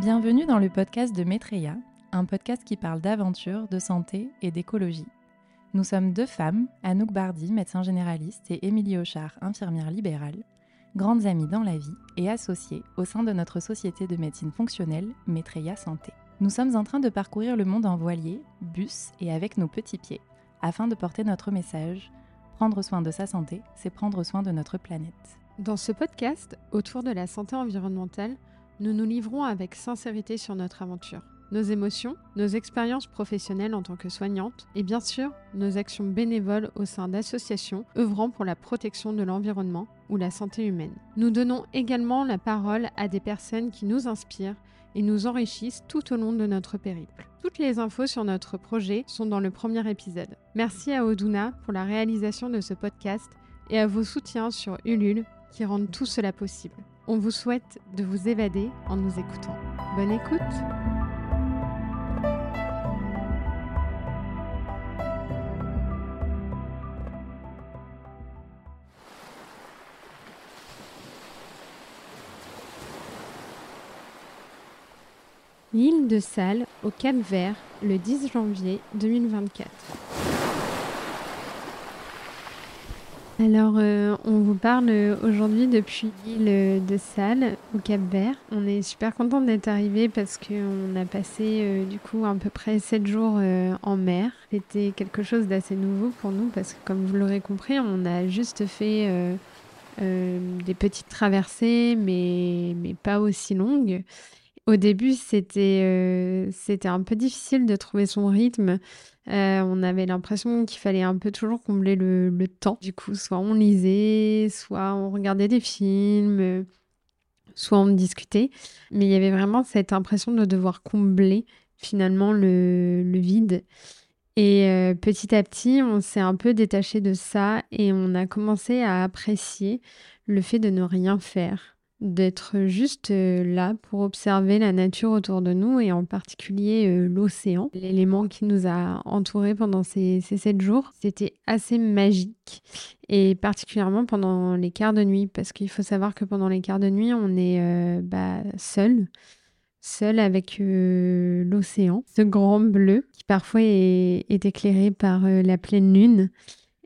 Bienvenue dans le podcast de Maitreya, un podcast qui parle d'aventure, de santé et d'écologie. Nous sommes deux femmes, Anouk Bardi, médecin généraliste, et Émilie Auchard, infirmière libérale, grandes amies dans la vie et associées au sein de notre société de médecine fonctionnelle Maitreya Santé. Nous sommes en train de parcourir le monde en voilier, bus et avec nos petits pieds, afin de porter notre message. Prendre soin de sa santé, c'est prendre soin de notre planète. Dans ce podcast, autour de la santé environnementale, nous nous livrons avec sincérité sur notre aventure nos émotions, nos expériences professionnelles en tant que soignantes et bien sûr nos actions bénévoles au sein d'associations œuvrant pour la protection de l'environnement ou la santé humaine. Nous donnons également la parole à des personnes qui nous inspirent et nous enrichissent tout au long de notre périple. Toutes les infos sur notre projet sont dans le premier épisode. Merci à Oduna pour la réalisation de ce podcast et à vos soutiens sur Ulule qui rendent tout cela possible. On vous souhaite de vous évader en nous écoutant. Bonne écoute L'île de Salles, au Cap Vert, le 10 janvier 2024. Alors, euh, on vous parle aujourd'hui depuis l'île de Salles, au Cap Vert. On est super content d'être arrivé parce qu'on a passé euh, du coup à peu près 7 jours euh, en mer. C'était quelque chose d'assez nouveau pour nous parce que comme vous l'aurez compris, on a juste fait des petites traversées, mais, mais pas aussi longues. Au début, c'était euh, c'était un peu difficile de trouver son rythme. Euh, on avait l'impression qu'il fallait un peu toujours combler le, temps. Du coup, soit on lisait, soit on regardait des films, soit on discutait. Mais il y avait vraiment cette impression de devoir combler finalement le, vide. Et euh, petit à petit, on s'est un peu détaché de ça et on a commencé à apprécier le fait de ne rien faire d'être juste euh, là pour observer la nature autour de nous et en particulier euh, l'océan, l'élément qui nous a entourés pendant ces, sept jours. C'était assez magique et particulièrement pendant les quarts de nuit parce qu'il faut savoir que pendant les quarts de nuit, on est euh, bah, seul seul avec l'océan, ce grand bleu qui parfois est, éclairé par la pleine lune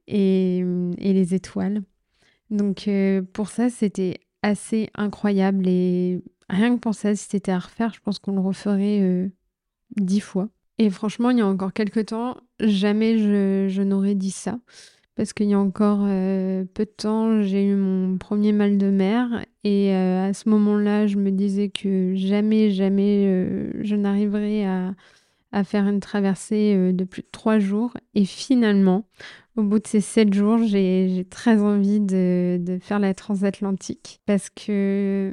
et, et les étoiles. Donc pour ça, c'était assez incroyable et rien que pour ça, si c'était à refaire, je pense qu'on le referait euh, dix fois. Et franchement, il y a encore quelques temps, jamais je, n'aurais dit ça. Parce qu'il y a encore euh, peu de temps, j'ai eu mon premier mal de mer. Et euh, à ce moment-là, je me disais que jamais, jamais je n'arriverais à, à, faire une traversée de plus de trois jours. Et finalement, au bout de ces sept jours, j'ai très envie de, faire la transatlantique parce que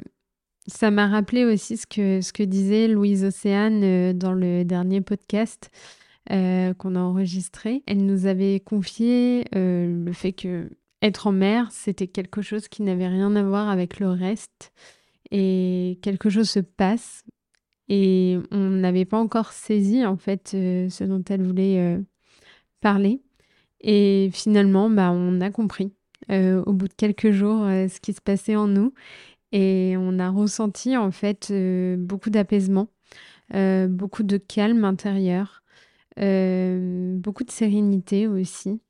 ça m'a rappelé aussi ce que, ce que disait Louise Océane euh, dans le dernier podcast euh, qu'on a enregistré. Elle nous avait confié euh, le fait que être en mer, c'était quelque chose qui n'avait rien à voir avec le reste et quelque chose se passe et on n'avait pas encore saisi en fait ce dont elle voulait parler. Et finalement, bah, on a compris euh, au bout de quelques jours euh, ce qui se passait en nous. Et on a ressenti en fait euh, beaucoup d'apaisement, beaucoup de calme intérieur, beaucoup de sérénité aussi.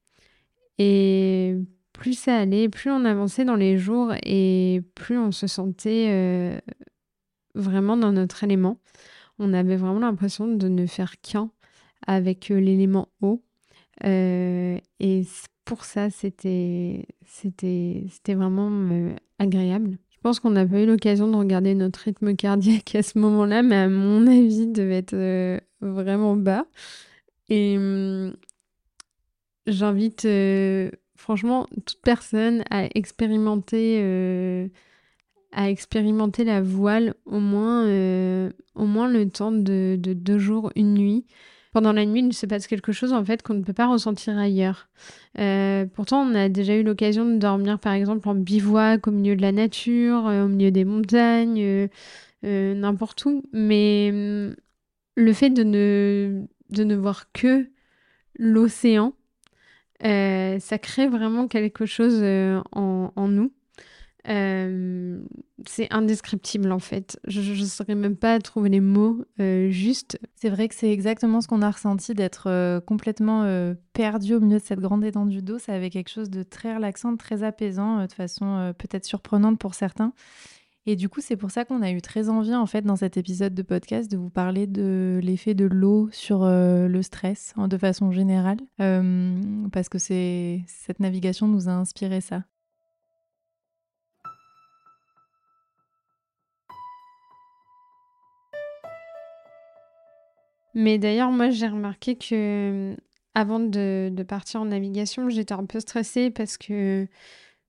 Et plus ça allait, plus on avançait dans les jours et plus on se sentait vraiment dans notre élément. On avait vraiment l'impression de ne faire qu'un avec l'élément eau euh, et pour ça, c'était vraiment euh, agréable. Je pense qu'on n'a pas eu l'occasion de regarder notre rythme cardiaque à ce moment-là, mais à mon avis, il devait être euh, vraiment bas. Et hum, j'invite franchement toute personne à expérimenter à expérimenter la voile au moins, au moins le temps de, de, deux jours, une nuit pendant la nuit, il se passe quelque chose en fait qu'on ne peut pas ressentir ailleurs. Euh, pourtant, on a déjà eu l'occasion de dormir par exemple en bivouac au milieu de la nature, euh, au milieu des montagnes, euh, n'importe où. Mais hum, le fait de ne, de ne voir que l'océan, ça crée vraiment quelque chose en, en nous. Euh, c'est indescriptible en fait. Je ne saurais même pas trouver les mots euh, justes. C'est vrai que c'est exactement ce qu'on a ressenti d'être euh, complètement perdu au milieu de cette grande étendue d'eau. Ça avait quelque chose de très relaxant, très apaisant, de façon peut-être surprenante pour certains. Et du coup, c'est pour ça qu'on a eu très envie, en fait, dans cet épisode de podcast, de vous parler de l'effet de l'eau sur le stress, hein, de façon générale, parce que cette navigation nous a inspiré ça. Mais d'ailleurs, moi, j'ai remarqué que avant de, partir en navigation, j'étais un peu stressée parce que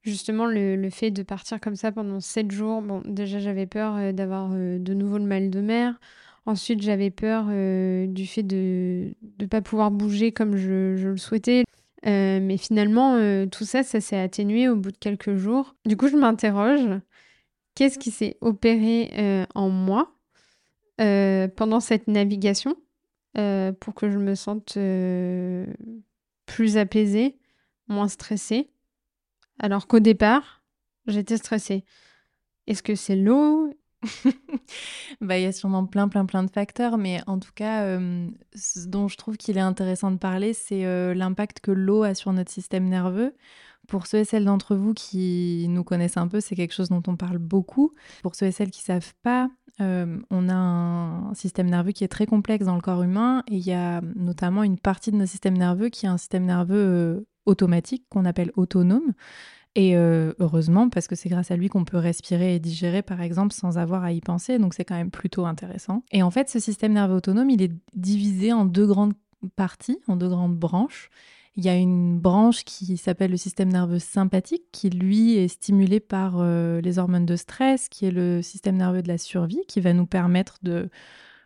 justement, le, fait de partir comme ça pendant 7 jours, bon, déjà, j'avais peur euh, d'avoir euh, de nouveau le mal de mer. Ensuite, j'avais peur euh, du fait de ne pas pouvoir bouger comme je, je le souhaitais. mais finalement, tout ça, ça s'est atténué au bout de quelques jours. Du coup, je m'interroge, qu'est-ce qui s'est opéré en moi pendant cette navigation? Euh, pour que je me sente euh, plus apaisée, moins stressée. Alors qu'au départ, j'étais stressée. Est-ce que c'est l'eau? Bah, il y a sûrement plein, plein, plein de facteurs, mais en tout cas, euh, ce dont je trouve qu'il est intéressant de parler, c'est l'impact que l'eau a sur notre système nerveux. Pour ceux et celles d'entre vous qui nous connaissent un peu, c'est quelque chose dont on parle beaucoup. Pour ceux et celles qui ne savent pas, euh, on a un système nerveux qui est très complexe dans le corps humain et il y a notamment une partie de notre système nerveux qui est un système nerveux euh, automatique qu'on appelle autonome. Et euh, heureusement, parce que c'est grâce à lui qu'on peut respirer et digérer, par exemple, sans avoir à y penser. Donc c'est quand même plutôt intéressant. Et en fait, ce système nerveux autonome, il est divisé en deux grandes parties, en deux grandes branches. Il y a une branche qui s'appelle le système nerveux sympathique, qui lui est stimulé par euh, les hormones de stress, qui est le système nerveux de la survie, qui va nous permettre de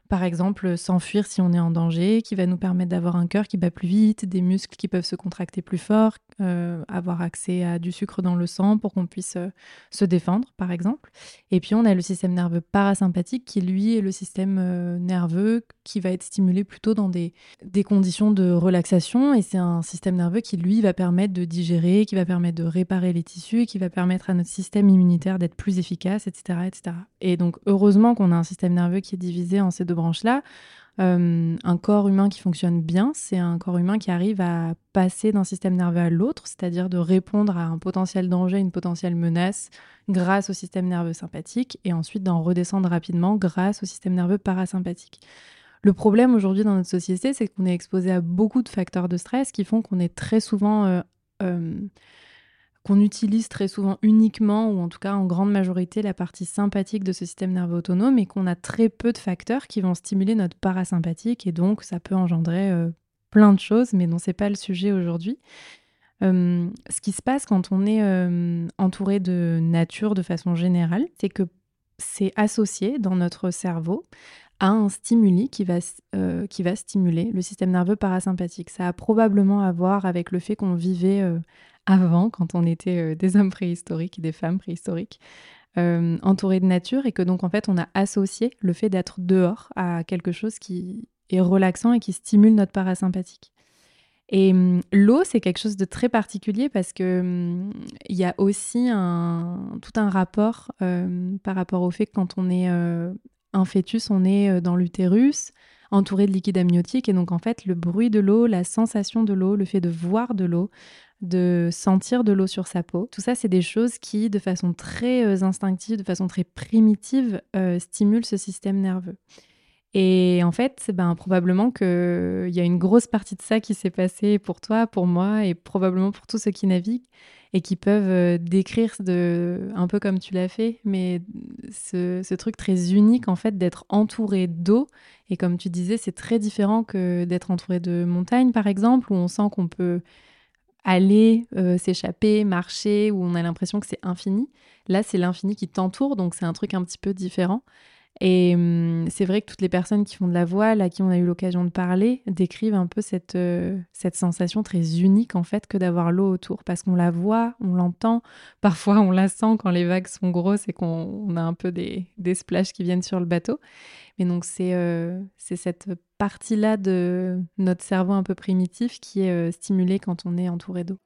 par exemple, s'enfuir si on est en danger, qui va nous permettre d'avoir un cœur qui bat plus vite, des muscles qui peuvent se contracter plus fort, euh, avoir accès à du sucre dans le sang pour qu'on puisse euh, se défendre, par exemple. Et puis on a le système nerveux parasympathique qui, lui, est le système euh, nerveux qui va être stimulé plutôt dans des, des conditions de relaxation. Et c'est un système nerveux qui, lui, va permettre de digérer, qui va permettre de réparer les tissus, qui va permettre à notre système immunitaire d'être plus efficace, etc., etc. Et donc, heureusement qu'on a un système nerveux qui est divisé en ces deux branches-là. Euh, un corps humain qui fonctionne bien, c'est un corps humain qui arrive à passer d'un système nerveux à l'autre, c'est-à-dire de répondre à un potentiel danger, une potentielle menace grâce au système nerveux sympathique et ensuite d'en redescendre rapidement grâce au système nerveux parasympathique. Le problème aujourd'hui dans notre société, c'est qu'on est exposé à beaucoup de facteurs de stress qui font qu'on est très souvent euh, euh, qu'on utilise très souvent uniquement, ou en tout cas en grande majorité, la partie sympathique de ce système nerveux autonome et qu'on a très peu de facteurs qui vont stimuler notre parasympathique et donc ça peut engendrer euh, plein de choses, mais dont c'est pas le sujet aujourd'hui. Euh, ce qui se passe quand on est euh, entouré de nature de façon générale, c'est que c'est associé dans notre cerveau à un stimuli qui va, qui va stimuler le système nerveux parasympathique. Ça a probablement à voir avec le fait qu'on vivait avant, quand on était euh, des hommes préhistoriques, des femmes préhistoriques, euh, entourés de nature, et que donc en fait on a associé le fait d'être dehors à quelque chose qui est relaxant et qui stimule notre parasympathique. Et hum, l'eau, c'est quelque chose de très particulier parce que hum, il y a aussi tout un rapport euh, par rapport au fait que quand on est un fœtus, on est dans l'utérus, entouré de liquide amniotique. Et donc, en fait, le bruit de l'eau, la sensation de l'eau, le fait de voir de l'eau, de sentir de l'eau sur sa peau. Tout ça, c'est des choses qui, de façon très euh, instinctive, de façon très primitive, euh, stimulent ce système nerveux. Et en fait, ben, probablement qu'il y a une grosse partie de ça qui s'est passé pour toi, pour moi, et probablement pour tous ceux qui naviguent, et qui peuvent euh, décrire de, un peu comme tu l'as fait, mais ce, ce, truc très unique, en fait, d'être entouré d'eau. Et comme tu disais, c'est très différent que d'être entouré de montagnes, par exemple, où on sent qu'on peut aller, euh, s'échapper, marcher, où on a l'impression que c'est infini. Là, c'est l'infini qui t'entoure, donc c'est un truc un petit peu différent. Et hum, c'est vrai que toutes les personnes qui font de la voile, à qui on a eu l'occasion de parler, décrivent un peu cette, euh, cette sensation très unique en fait que d'avoir l'eau autour, parce qu'on la voit, on l'entend, parfois on la sent quand les vagues sont grosses et qu'on a un peu des, des splashes qui viennent sur le bateau. Mais donc c'est euh, cette partie-là de notre cerveau un peu primitif qui est euh, stimulée quand on est entouré d'eau.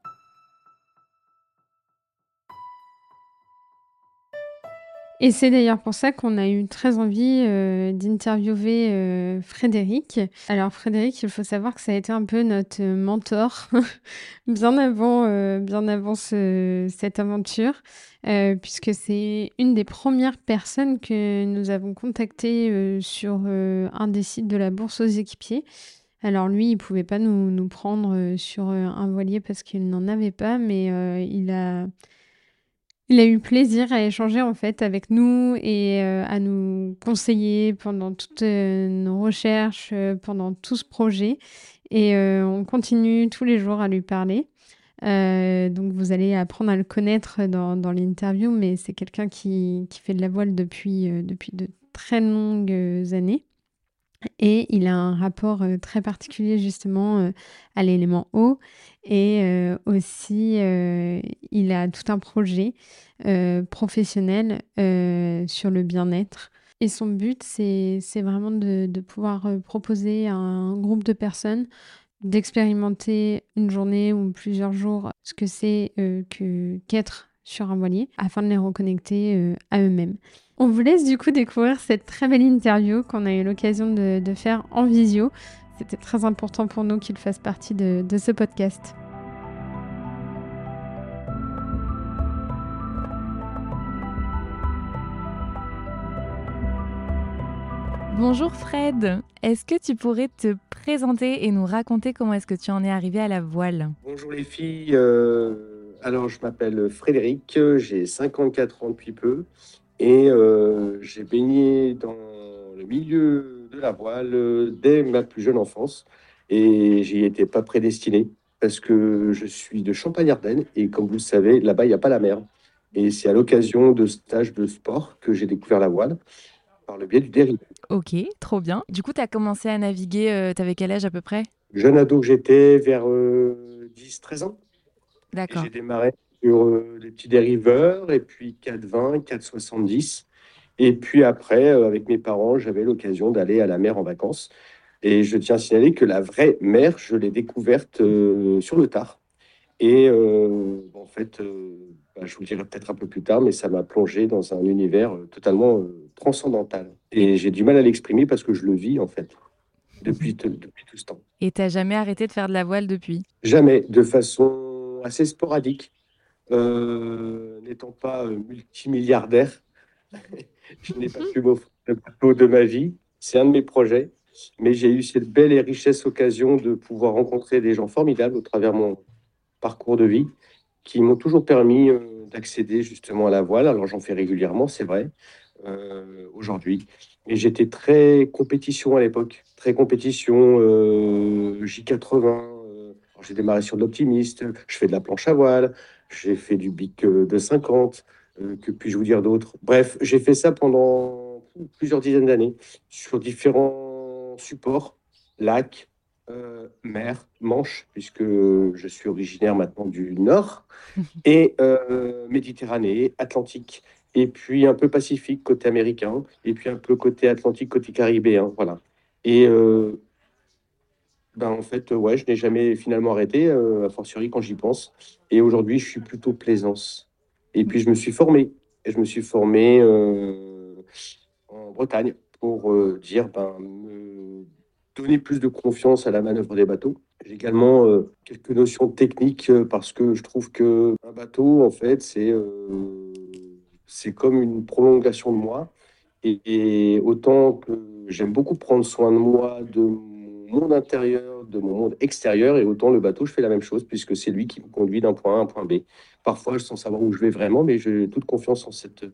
Et c'est d'ailleurs pour ça qu'on a eu très envie euh, d'interviewer euh, Frédéric. Alors Frédéric, il faut savoir que ça a été un peu notre mentor bien avant, euh, bien avant cette aventure, puisque c'est une des premières personnes que nous avons contactées sur un des sites de la Bourse aux équipiers. Alors lui, il pouvait pas nous, nous prendre sur un voilier parce qu'il n'en avait pas, mais il a il a eu plaisir à échanger en fait avec nous et euh, à nous conseiller pendant toutes euh, nos recherches, euh, pendant tout ce projet. Et on continue tous les jours à lui parler. donc vous allez apprendre à le connaître dans, dans l'interview, mais c'est quelqu'un qui, qui, fait de la voile depuis, depuis de très longues années. Et il a un rapport très particulier justement à l'élément eau. Et aussi, il a tout un projet professionnel sur le bien-être. Et son but, c'est vraiment de, pouvoir proposer à un groupe de personnes d'expérimenter une journée ou plusieurs jours ce que c'est qu'être sur un voilier afin de les reconnecter à eux-mêmes. On vous laisse du coup découvrir cette très belle interview qu'on a eu l'occasion de, faire en visio. C'était très important pour nous qu'il fasse partie de, de ce podcast. Bonjour Fred, est-ce que tu pourrais te présenter et nous raconter comment est-ce que tu en es arrivé à la voile? Bonjour les filles, euh, alors je m'appelle Frédéric, j'ai 54 ans depuis peu et euh, j'ai baigné dans le milieu de la voile dès ma plus jeune enfance. Et j'y étais pas prédestiné parce que je suis de Champagne-Ardenne. Et comme vous le savez, là-bas, il n'y a pas la mer. Et c'est à l'occasion de stages de sport que j'ai découvert la voile par le biais du dérivé. Ok, trop bien. Du coup, tu as commencé à naviguer, euh, tu avais quel âge à peu près? Jeune ado que j'étais, vers 10-13 euh, ans. D'accord. J'ai démarré sur euh, les petits dériveurs, et puis 4,20, 4,70. Et puis après, euh, avec mes parents, j'avais l'occasion d'aller à la mer en vacances. Et je tiens à signaler que la vraie mer, je l'ai découverte euh, sur le tard. Et en fait, bah, je vous le dirai peut-être un peu plus tard, mais ça m'a plongé dans un univers totalement transcendantal. Et j'ai du mal à l'exprimer parce que je le vis en fait depuis, depuis tout ce temps. Et tu n'as jamais arrêté de faire de la voile depuis? Jamais, de façon assez sporadique. Euh, n'étant pas euh, multimilliardaire, je n'ai pas pu m'offrir le bateau de ma vie. C'est un de mes projets. Mais j'ai eu cette belle et richesse occasion de pouvoir rencontrer des gens formidables au travers de mon parcours de vie qui m'ont toujours permis euh, d'accéder justement à la voile. Alors j'en fais régulièrement, c'est vrai, aujourd'hui. Mais j'étais très compétition à l'époque, très compétition, J80. J'ai démarré sur de l'optimiste, je fais de la planche à voile, j'ai fait du BIC euh, de 50, euh, que puis-je vous dire d'autre? Bref, j'ai fait ça pendant plusieurs dizaines d'années sur différents supports, lac, euh, mer, Manche, puisque je suis originaire maintenant du Nord, et Méditerranée, Atlantique, et puis un peu Pacifique côté américain, et puis un peu côté Atlantique côté caribéen, voilà. Et ben, en fait, ouais, je n'ai jamais finalement arrêté, euh, a fortiori quand j'y pense. Et aujourd'hui, je suis plutôt plaisance. Et puis, je me suis formé. Je me suis formé euh, en Bretagne pour euh, dire, ben, me donner plus de confiance à la manœuvre des bateaux. J'ai également quelques notions techniques parce que je trouve que un bateau, en fait, c'est c'est comme une prolongation de moi. Et, et autant que j'aime beaucoup prendre soin de moi, de monde intérieur de mon monde extérieur et autant le bateau, je fais la même chose puisque c'est lui qui me conduit d'un point A à un point B. Parfois, sans savoir où je vais vraiment, mais j'ai toute confiance en, cette,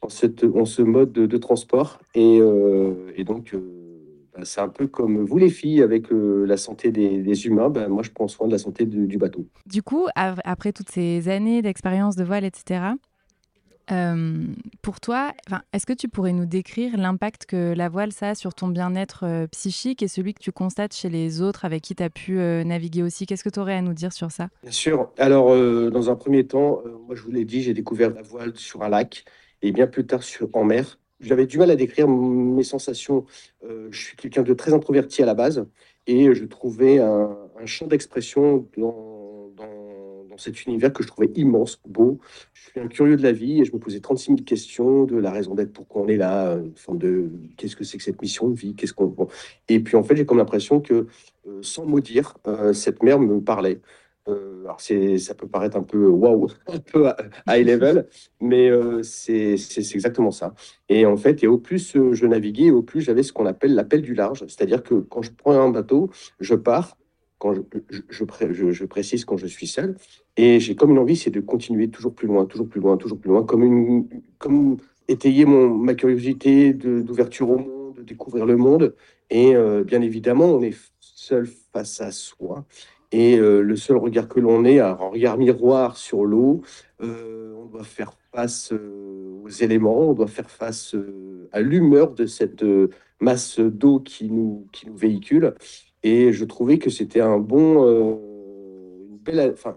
en, cette, en ce mode de, transport. Et, euh, et donc, euh, bah, c'est un peu comme vous les filles avec euh, la santé des, humains. Bah, moi, je prends soin de la santé du bateau. Du coup, après toutes ces années d'expérience de voile, etc., euh, pour toi, est-ce que tu pourrais nous décrire l'impact que la voile ça a sur ton bien-être euh, psychique et celui que tu constates chez les autres avec qui tu as pu euh, naviguer aussi? Qu'est-ce que tu aurais à nous dire sur ça? Bien sûr. Alors, dans un premier temps, moi je vous l'ai dit, j'ai découvert la voile sur un lac et bien plus tard en mer. J'avais du mal à décrire mes sensations. je suis quelqu'un de très introverti à la base et je trouvais un, champ d'expression dans, dans cet univers que je trouvais immense, beau. Je suis un curieux de la vie et je me posais 36 000 questions de la raison d'être, pourquoi on est là, une forme de qu'est-ce que c'est que cette mission de vie, qu'est-ce qu'on. Et puis en fait, j'ai comme l'impression que, sans mot dire, cette mère me parlait. Euh, alors c'est, ça peut paraître un peu waouh, un peu high level, mais euh, c'est, c'est, exactement ça. Et en fait, et au plus euh, je naviguais, au plus j'avais ce qu'on appelle l'appel du large, c'est-à-dire que quand je prends un bateau, je pars. Quand je, précise quand je suis seul, et j'ai comme une envie, c'est de continuer toujours plus loin, toujours plus loin, toujours plus loin, comme comme étayer mon, ma curiosité d'ouverture au monde, de découvrir le monde. Et bien évidemment, on est seul face à soi. Et euh, le seul regard que l'on ait, un regard miroir sur l'eau, euh, on doit faire face euh, aux éléments, on doit faire face à l'humeur de cette masse d'eau qui nous, qui nous véhicule. Et je trouvais que c'était un bon, une belle, enfin,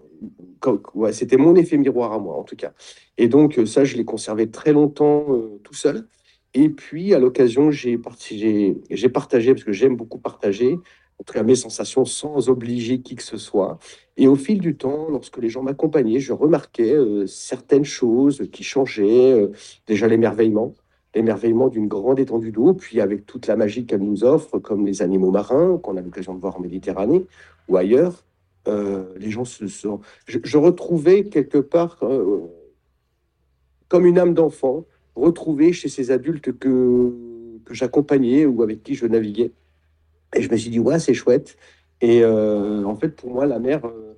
ouais, c'était mon effet miroir à moi en tout cas. Et donc ça, je l'ai conservé très longtemps tout seul. Et puis à l'occasion, j'ai partagé, parce que j'aime beaucoup partager en tout cas mes sensations sans obliger qui que ce soit. Et au fil du temps, lorsque les gens m'accompagnaient, je remarquais euh, certaines choses qui changeaient. Euh, déjà l'émerveillement, l'émerveillement d'une grande étendue d'eau, puis avec toute la magie qu'elle nous offre, comme les animaux marins qu'on a l'occasion de voir en Méditerranée ou ailleurs. Euh, les gens se sont. Je, retrouvais quelque part comme une âme d'enfant, retrouvée chez ces adultes que, que j'accompagnais ou avec qui je naviguais. Et je me suis dit, ouais, c'est chouette. Et euh, en fait, pour moi, la mer euh,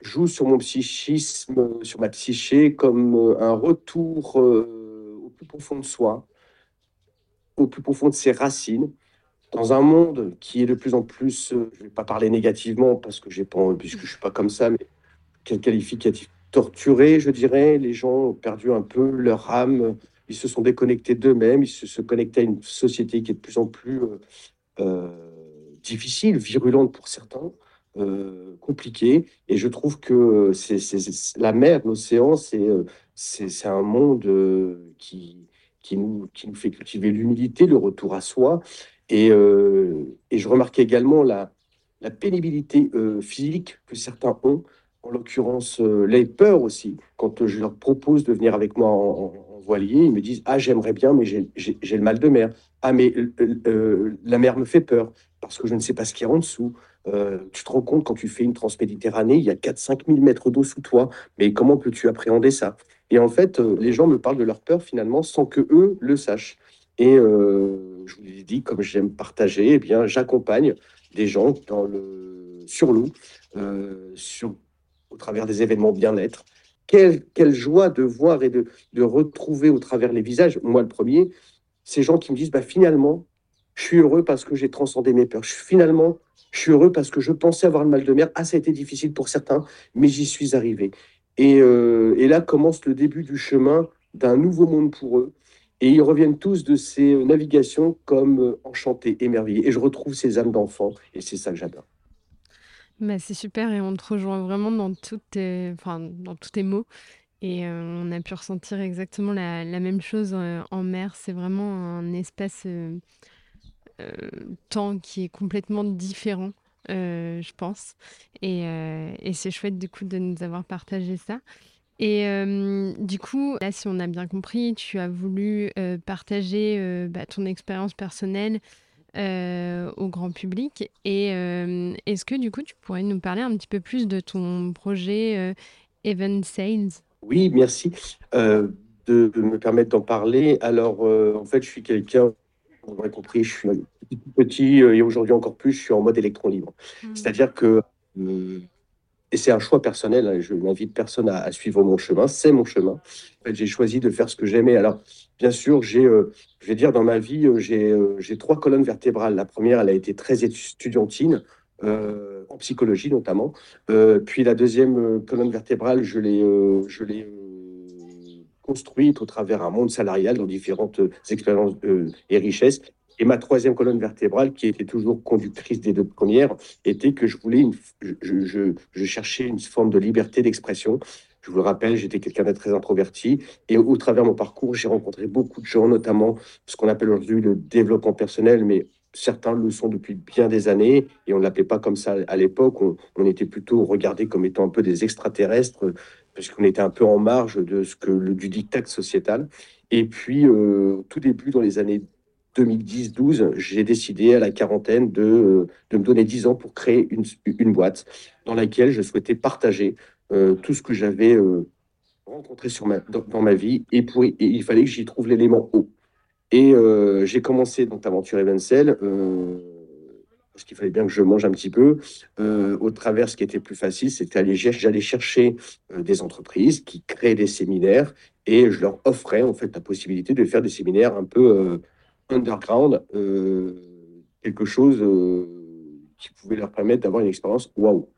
joue sur mon psychisme, sur ma psyché, comme euh, un retour plus profond de soi, au plus profond de ses racines, dans un monde qui est de plus en plus, je ne vais pas parler négativement parce que puisque je suis pas comme ça, mais quel qualificatif torturé, je dirais. Les gens ont perdu un peu leur âme, ils se sont déconnectés d'eux-mêmes, ils se, se connectent à une société qui est de plus en plus euh, difficile, virulente pour certains, euh, compliquée. Et je trouve que c'est, la mer, l'océan, c'est, euh, c'est, un monde qui, qui, nous, qui nous fait cultiver l'humilité, le retour à soi. Et, et je remarquais également la, la pénibilité physique que certains ont, en l'occurrence les peurs aussi. Quand je leur propose de venir avec moi en, voilier, ils me disent Ah, j'aimerais bien, mais j'ai le mal de mer. Ah, mais euh, euh, la mer me fait peur parce que je ne sais pas ce qu'il y a en dessous. Euh, tu te rends compte quand tu fais une transméditerranée, il y a 4-5 000 mètres d'eau sous toi. Mais comment peux-tu appréhender ça? Et en fait, les gens me parlent de leur peur finalement sans que eux le sachent. Et je vous l'ai dit, comme j'aime partager, eh bien, j'accompagne des gens dans le, sur l'eau, sur, au travers des événements bien-être. Quelle, joie de voir et de, de retrouver au travers les visages, moi le premier, ces gens qui me disent bah, finalement, je suis heureux parce que j'ai transcendé mes peurs. Je, finalement, je suis heureux parce que je pensais avoir le mal de mer. Ah, ça a été difficile pour certains, mais j'y suis arrivé. Et, euh, et, là commence le début du chemin d'un nouveau monde pour eux. Et ils reviennent tous de ces navigations comme euh, enchantés, émerveillés. Et je retrouve ces âmes d'enfants, et c'est ça que j'adore. Bah, c'est super et on te rejoint vraiment dans, toutes enfin, dans tous tes mots. Et on a pu ressentir exactement la, même chose en mer. C'est vraiment un espace temps qui est complètement différent, je pense. Et, et c'est chouette du coup de nous avoir partagé ça. Et du coup, là, si on a bien compris, tu as voulu partager bah, ton expérience personnelle au grand public. Et est-ce que du coup, tu pourrais nous parler un petit peu plus de ton projet Event Sales? Oui, merci euh, de, me permettre d'en parler. Alors, euh, en fait, je suis quelqu'un, vous l'aurez compris, je suis petit euh, et aujourd'hui encore plus, je suis en mode électron libre. Mmh. C'est-à-dire que, et c'est un choix personnel, hein, je n'invite personne à, suivre mon chemin, c'est mon chemin. En fait, j'ai choisi de faire ce que j'aimais. Alors, bien sûr, j'ai, je vais dire, dans ma vie, j'ai trois colonnes vertébrales. La première, elle a été très étudiantine. Euh, en psychologie notamment. Euh, puis la deuxième euh, colonne vertébrale, je l'ai, je l'ai construite au travers un monde salarial dans différentes expériences et richesses. Et ma troisième colonne vertébrale, qui était toujours conductrice des deux premières, était que je voulais, je, cherchais une forme de liberté d'expression. Je vous le rappelle, j'étais quelqu'un de très introverti et au, travers de mon parcours, j'ai rencontré beaucoup de gens, notamment ce qu'on appelle aujourd'hui le développement personnel, mais certains le sont depuis bien des années, et on ne l'appelait pas comme ça à l'époque. On, était plutôt regardé comme étant un peu des extraterrestres, puisqu'on était un peu en marge de ce que le, du diktat sociétal. Et puis, euh, tout début, dans les années 2010-12, j'ai décidé à la quarantaine de, de, me donner 10 ans pour créer une, une boîte dans laquelle je souhaitais partager euh, tout ce que j'avais euh, rencontré sur ma, dans, ma vie. Et, pour, et il fallait que j'y trouve l'élément haut. Et euh, j'ai commencé donc l'aventure Evencel euh, parce qu'il fallait bien que je mange un petit peu. Euh, au travers, ce qui était plus facile, c'était aller j'allais chercher euh, des entreprises qui créaient des séminaires et je leur offrais en fait la possibilité de faire des séminaires un peu euh, underground, quelque chose qui pouvait leur permettre d'avoir une expérience waouh.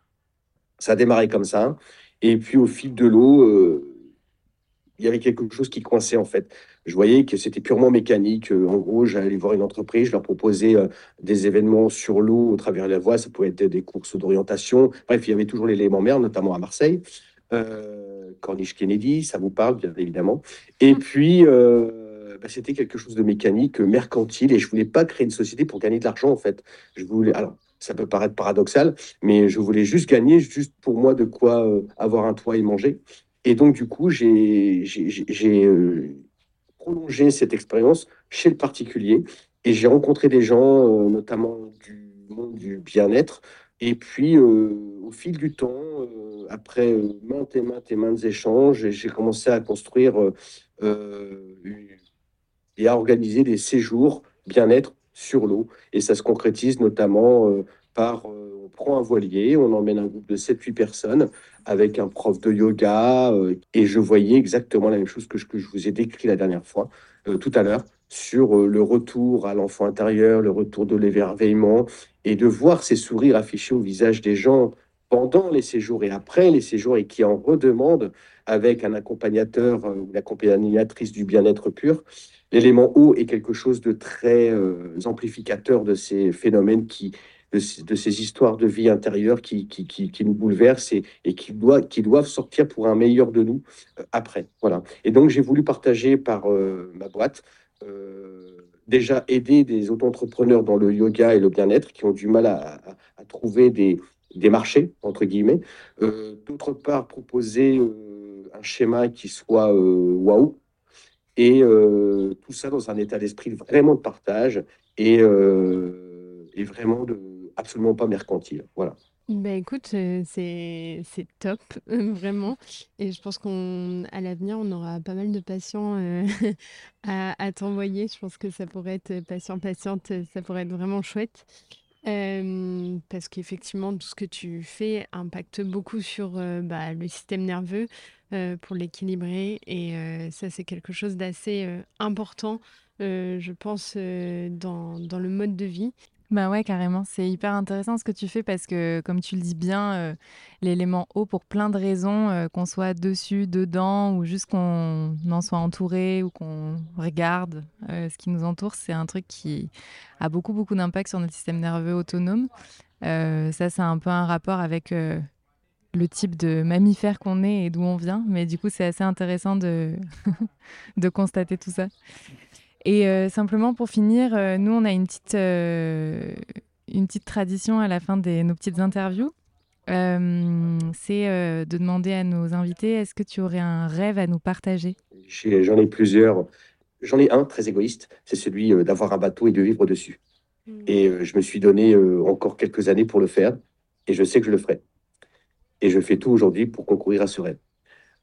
Ça a démarré comme ça. Et puis au fil de l'eau, il y avait quelque chose qui coinçait en fait. Je voyais que c'était purement mécanique. En gros, j'allais voir une entreprise, je leur proposais des événements sur l'eau au travers de la voie. Ça pouvait être des courses d'orientation. Bref, il y avait toujours l'élément mer, notamment à Marseille. Euh, Corniche Kennedy, ça vous parle bien évidemment. Et puis, euh, bah, c'était quelque chose de mécanique, mercantile, et je voulais pas créer une société pour gagner de l'argent en fait. Je voulais, alors ça peut paraître paradoxal, mais je voulais juste gagner, juste pour moi, de quoi euh, avoir un toit et manger. Et donc, du coup, j'ai euh, prolongé cette expérience chez le particulier et j'ai rencontré des gens, euh, notamment du monde du bien-être. Et puis, euh, au fil du temps, euh, après maintes et maintes et maintes échanges, j'ai commencé à construire et à organiser des séjours bien-être sur l'eau. Et ça se concrétise notamment par on prend un voilier, on emmène un groupe de 7-8 personnes avec un prof de yoga, euh, et je voyais exactement la même chose que je, vous ai décrit la dernière fois, euh, tout à l'heure, sur euh, le retour à l'enfant intérieur, le retour de l'émerveillement, et de voir ces sourires affichés au visage des gens pendant les séjours et après les séjours, et qui en redemandent avec un accompagnateur ou une accompagnatrice du bien-être pur. L'élément eau est quelque chose de très euh, amplificateur de ces phénomènes qui, de, ces histoires de vie intérieure qui, qui, qui, nous bouleversent et, qui, doit, qui doivent sortir pour un meilleur de nous euh, après. Voilà. Et donc, j'ai voulu partager par euh, ma boîte, euh, déjà aider des auto-entrepreneurs dans le yoga et le bien-être qui ont du mal à, trouver des, des, marchés, entre guillemets. D'autre part, proposer un schéma qui soit waouh. Et tout ça dans un état d'esprit vraiment de partage et, et vraiment de, absolument pas mercantile. Voilà. Ben écoute, c'est top, vraiment. Et je pense qu'à l'avenir, on aura pas mal de patients euh, à, à t'envoyer. Je pense que ça pourrait être patient, patiente, ça pourrait être vraiment chouette. Euh, parce qu'effectivement, tout ce que tu fais impacte beaucoup sur euh, bah, le système nerveux pour l'équilibrer. Et ça, c'est quelque chose d'assez important, je pense, dans, dans le mode de vie. Bah ouais, carrément. C'est hyper intéressant ce que tu fais parce que, comme tu le dis bien, euh, l'élément eau, pour plein de raisons, euh, qu'on soit dessus, dedans, ou juste qu'on en soit entouré, ou qu'on regarde euh, ce qui nous entoure, c'est un truc qui a beaucoup, beaucoup d'impact sur notre système nerveux autonome. ça, c'est un peu un rapport avec le type de mammifère qu'on est et d'où on vient. Mais du coup, c'est assez intéressant de, de constater tout ça. Et euh, simplement pour finir, euh, nous, on a une petite, euh, une petite tradition à la fin de nos petites interviews. Euh, c'est euh, de demander à nos invités est-ce que tu aurais un rêve à nous partager? J'en ai plusieurs. J'en ai un très égoïste c'est celui d'avoir un bateau et de vivre dessus. Mmh. Et je me suis donné encore quelques années pour le faire et je sais que je le ferai. Et je fais tout aujourd'hui pour concourir à ce rêve.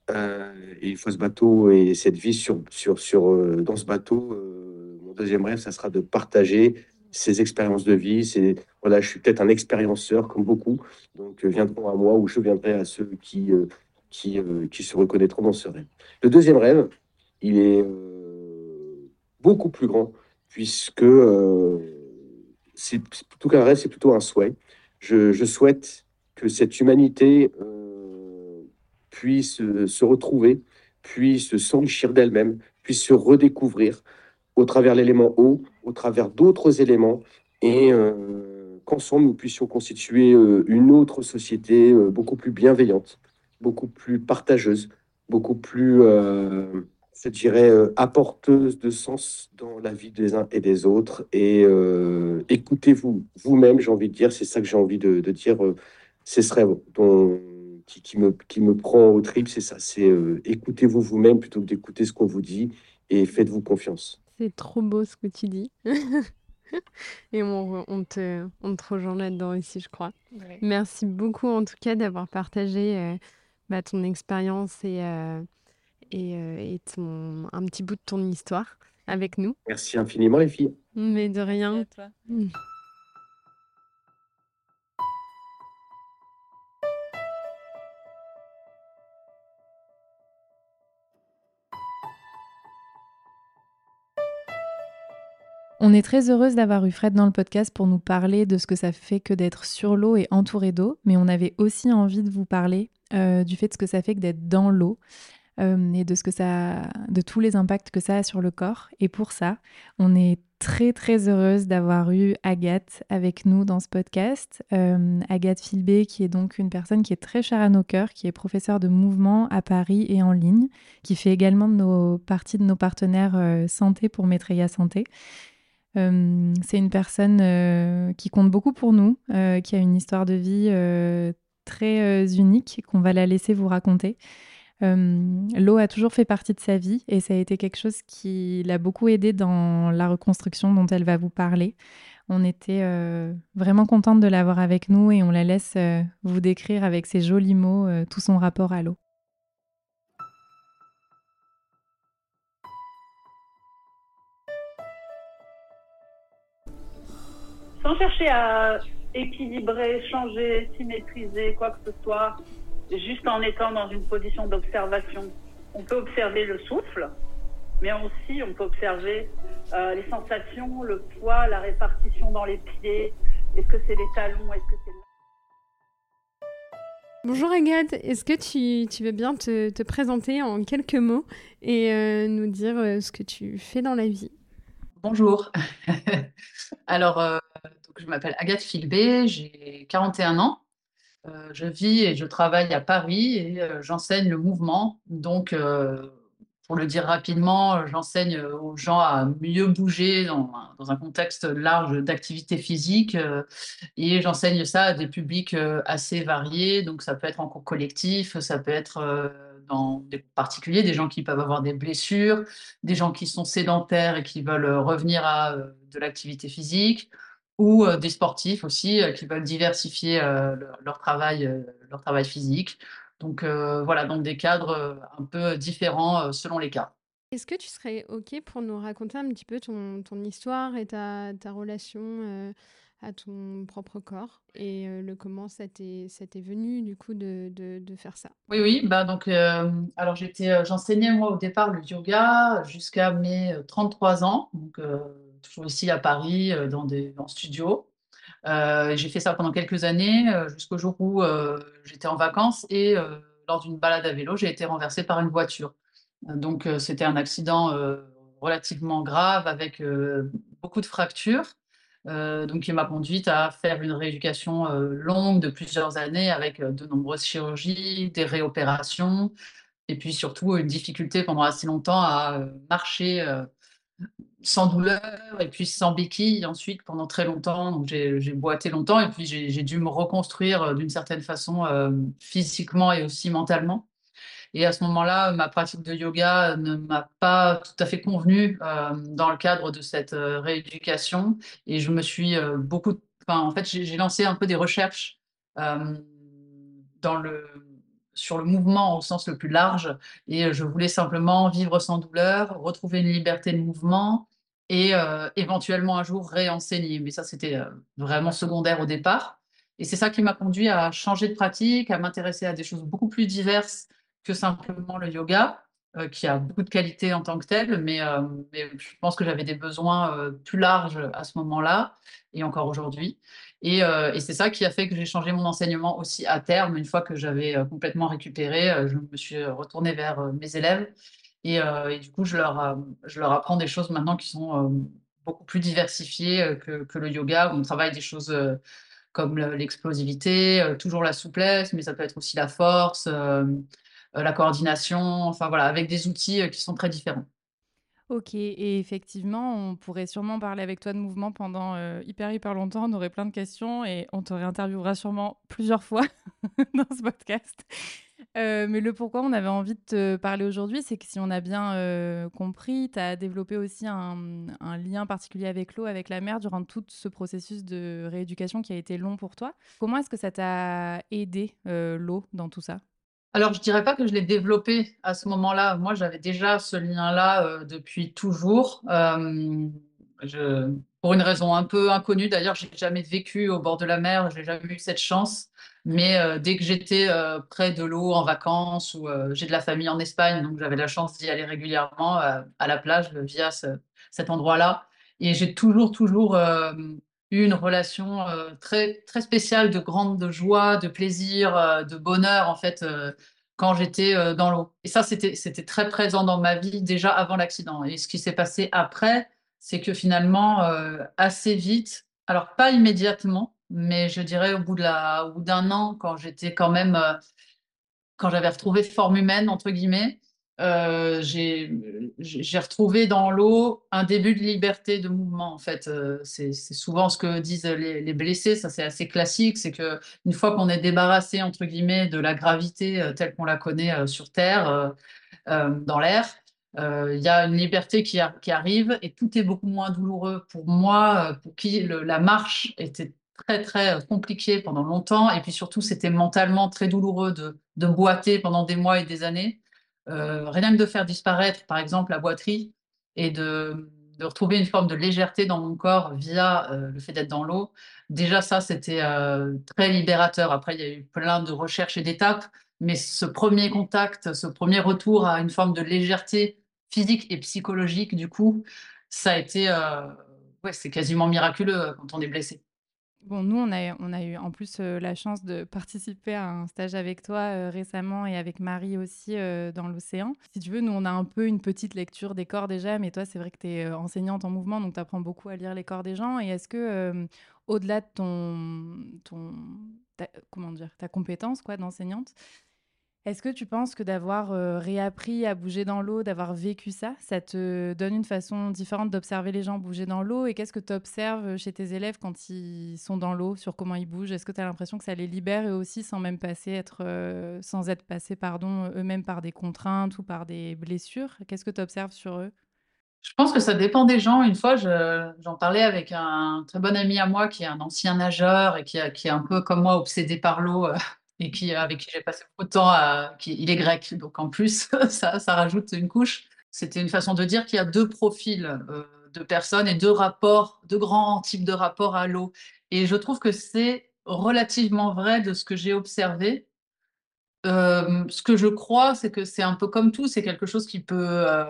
Euh, et il faut ce bateau et cette vie sur, sur, sur, euh, dans ce bateau. Euh, mon deuxième rêve, ça sera de partager ces expériences de vie. Voilà, je suis peut-être un expérienceur comme beaucoup, donc viendront à moi ou je viendrai à ceux qui, qui, qui se reconnaîtront dans ce rêve. Le deuxième rêve, il est beaucoup plus grand puisque c'est plutôt qu'un rêve, c'est plutôt un souhait. Je, souhaite que cette humanité puisse euh, se retrouver, puisse s'enrichir d'elle-même, puisse se redécouvrir au travers l'élément eau, au travers d'autres éléments, et euh, qu'ensemble nous puissions constituer euh, une autre société euh, beaucoup plus bienveillante, beaucoup plus partageuse, beaucoup plus je dirais, apporteuse de sens dans la vie des uns et des autres. Et écoutez-vous, vous-même, j'ai envie de dire, c'est ça que j'ai envie de, dire, ce serait dont, qui, qui, me, qui me prend au trip, c'est ça, c'est écoutez-vous vous-même plutôt que d'écouter ce qu'on vous dit et faites-vous confiance. C'est trop beau ce que tu dis. Et on, on, te, on te rejoint là-dedans aussi, je crois. Merci beaucoup en tout cas d'avoir partagé euh, bah, ton expérience et, euh, et, euh, et ton, un petit bout de ton histoire avec nous. Merci infiniment les filles. Mais de rien. toi. Mmh. On est très heureuse d'avoir eu Fred dans le podcast pour nous parler de ce que ça fait que d'être sur l'eau et entouré d'eau, mais on avait aussi envie de vous parler euh, du fait de ce que ça fait que d'être dans l'eau euh, et de ce que ça, de tous les impacts que ça a sur le corps. Et pour ça, on est très très heureuse d'avoir eu Agathe avec nous dans ce podcast. Euh, Agathe Filbé, qui est donc une personne qui est très chère à nos cœurs, qui est professeure de mouvement à Paris et en ligne, qui fait également partie de nos partenaires santé pour Maitreya Santé. Euh, c'est une personne euh, qui compte beaucoup pour nous, euh, qui a une histoire de vie très unique qu'on va la laisser vous raconter. L'eau a toujours fait partie de sa vie et ça a été quelque chose qui l'a beaucoup aidé dans la reconstruction dont elle va vous parler. On était vraiment contente de l'avoir avec nous et on la laisse vous décrire avec ses jolis mots tout son rapport à l'eau. Sans chercher à équilibrer, changer, symétriser, quoi que ce soit, juste en étant dans une position d'observation. On peut observer le souffle, mais aussi on peut observer euh, les sensations, le poids, la répartition dans les pieds. Est-ce que c'est les talons? Est-ce que c'est Bonjour Agathe, est-ce que tu, tu, veux bien te, te, présenter en quelques mots et euh, nous dire euh, ce que tu fais dans la vie? Bonjour. Alors, je m'appelle Agathe Filbé, j'ai 41 ans. Euh, je vis et je travaille à Paris et euh, j'enseigne le mouvement. Donc, euh, pour le dire rapidement, j'enseigne aux gens à mieux bouger dans, dans un contexte large d'activité physique et j'enseigne ça à des publics assez variés. Donc, ça peut être en cours collectif, ça peut être dans des particuliers, des gens qui peuvent avoir des blessures, des gens qui sont sédentaires et qui veulent revenir à de l'activité physique ou euh, des sportifs aussi euh, qui veulent diversifier euh, leur, travail, leur travail physique. Donc voilà, dans des cadres un peu différents selon les cas. Est-ce que tu serais OK pour nous raconter un petit peu ton, ton histoire et ta, ta relation à ton propre corps et le comment ça t'est venu du coup de, de, faire ça? Oui, oui, bah donc alors j'étais j'enseignais moi au départ le yoga jusqu'à mes 33 ans, donc toujours ici à Paris, euh, dans des en studio. Euh, j'ai fait ça pendant quelques années, euh, jusqu'au jour où j'étais en vacances et lors d'une balade à vélo, j'ai été renversée par une voiture. Donc c'était un accident relativement grave avec beaucoup de fractures. Donc, il m'a conduite à faire une rééducation longue de plusieurs années avec de nombreuses chirurgies, des réopérations, et puis surtout une difficulté pendant assez longtemps à marcher sans douleur et puis sans béquille ensuite pendant très longtemps. Donc j'ai boité longtemps et puis j'ai dû me reconstruire euh, d'une certaine façon euh, physiquement et aussi mentalement. Et à ce moment-là, ma pratique de yoga ne m'a pas tout à fait convenu euh, dans le cadre de cette rééducation. Et je me suis beaucoup. Enfin, en fait, j'ai lancé un peu des recherches sur le mouvement au sens le plus large. Et je voulais simplement vivre sans douleur, retrouver une liberté de mouvement et euh, éventuellement un jour réenseigner. Mais ça, c'était euh, vraiment secondaire au départ. Et c'est ça qui m'a conduit à changer de pratique, à m'intéresser à des choses beaucoup plus diverses que simplement le yoga, euh, qui a beaucoup de qualités en tant que tel, mais, mais je pense que j'avais des besoins plus larges à ce moment-là et encore aujourd'hui. Et, c'est ça qui a fait que j'ai changé mon enseignement aussi à terme. Une fois que j'avais complètement récupéré, je me suis retournée vers mes élèves euh, et, du coup, je leur, euh, je leur apprends des choses maintenant qui sont euh, beaucoup plus diversifiées que, que, le yoga, où on travaille des choses comme l'explosivité, toujours la souplesse, mais ça peut être aussi la force, la coordination, enfin voilà, avec des outils qui sont très différents. Ok, et effectivement, on pourrait sûrement parler avec toi de mouvement pendant hyper, hyper longtemps. On aurait plein de questions et on te réinterviewera sûrement plusieurs fois dans ce podcast. mais le pourquoi on avait envie de te parler aujourd'hui, c'est que si on a bien compris, tu as développé aussi un, un, lien particulier avec l'eau, avec la mer, durant tout ce processus de rééducation qui a été long pour toi. Comment est-ce que ça t'a aidé, l'eau, dans tout ça? Alors, je dirais pas que je l'ai développé à ce moment-là. Moi, j'avais déjà ce lien-là euh, depuis toujours. Euh, je, pour une raison un peu inconnue, d'ailleurs, j'ai jamais vécu au bord de la mer, j'ai jamais eu cette chance. Mais euh, dès que j'étais près de l'eau en vacances ou j'ai de la famille en Espagne, donc j'avais la chance d'y aller régulièrement à la plage via cet endroit-là. Et j'ai toujours, toujours eu une relation euh, très, très spéciale de grande joie, de plaisir, euh, de bonheur, en fait, euh, quand j'étais dans l'eau. Et ça, c'était, très présent dans ma vie déjà avant l'accident. Et ce qui s'est passé après, c'est que finalement, assez vite, alors pas immédiatement, mais je dirais au bout d'un an, quand j'étais quand même, quand j'avais retrouvé forme humaine, entre guillemets, euh, j'ai retrouvé dans l'eau un début de liberté de mouvement. En fait, euh, c'est souvent ce que disent les, blessés. Ça, c'est assez classique. C'est que une fois qu'on est débarrassé entre guillemets de la gravité euh, telle qu'on la connaît sur Terre, dans l'air, il y a une liberté qui, arrive et tout est beaucoup moins douloureux. Pour moi, pour qui la marche était très très compliquée pendant longtemps et puis surtout c'était mentalement très douloureux de, de boiter pendant des mois et des années. Euh, rien de faire disparaître, par exemple, la boiterie et de, retrouver une forme de légèreté dans mon corps via euh, le fait d'être dans l'eau, déjà ça, c'était euh, très libérateur. Après, il y a eu plein de recherches et d'étapes, mais ce premier contact, ce premier retour à une forme de légèreté physique et psychologique, du coup, ça a été, ouais, c'est quasiment miraculeux quand on est blessé. Bon, nous, on a, eu en plus euh, la chance de participer à un stage avec toi euh, récemment et avec Marie aussi euh, dans l'océan. Si tu veux, nous, on a un peu une petite lecture des corps déjà, mais toi, c'est vrai que tu es enseignante en mouvement, donc tu apprends beaucoup à lire les corps des gens. Et est-ce que, au-delà de ton, ton comment dire, ta compétence quoi d'enseignante, est-ce que tu penses que d'avoir euh, réappris à bouger dans l'eau, d'avoir vécu ça, ça te donne une façon différente d'observer les gens bouger dans l'eau? Et qu'est-ce que tu observes chez tes élèves quand ils sont dans l'eau, sur comment ils bougent? Est-ce que tu as l'impression que ça les libère eux aussi sans même passer être, euh, sans être passés eux-mêmes par des contraintes ou par des blessures? Qu'est-ce que tu observes sur eux? Je pense que ça dépend des gens. Une fois, j'en parlais avec un très bon ami à moi qui est un ancien nageur et qui, est un peu comme moi obsédé par l'eau euh, et qui, avec qui j'ai passé beaucoup de temps, il est grec, donc en plus, ça, ça rajoute une couche. C'était une façon de dire qu'il y a deux profils euh, de personnes et deux rapports, deux grands types de rapports à l'eau. Et je trouve que c'est relativement vrai de ce que j'ai observé. Euh, ce que je crois, c'est que c'est un peu comme tout, c'est quelque chose qui peut euh,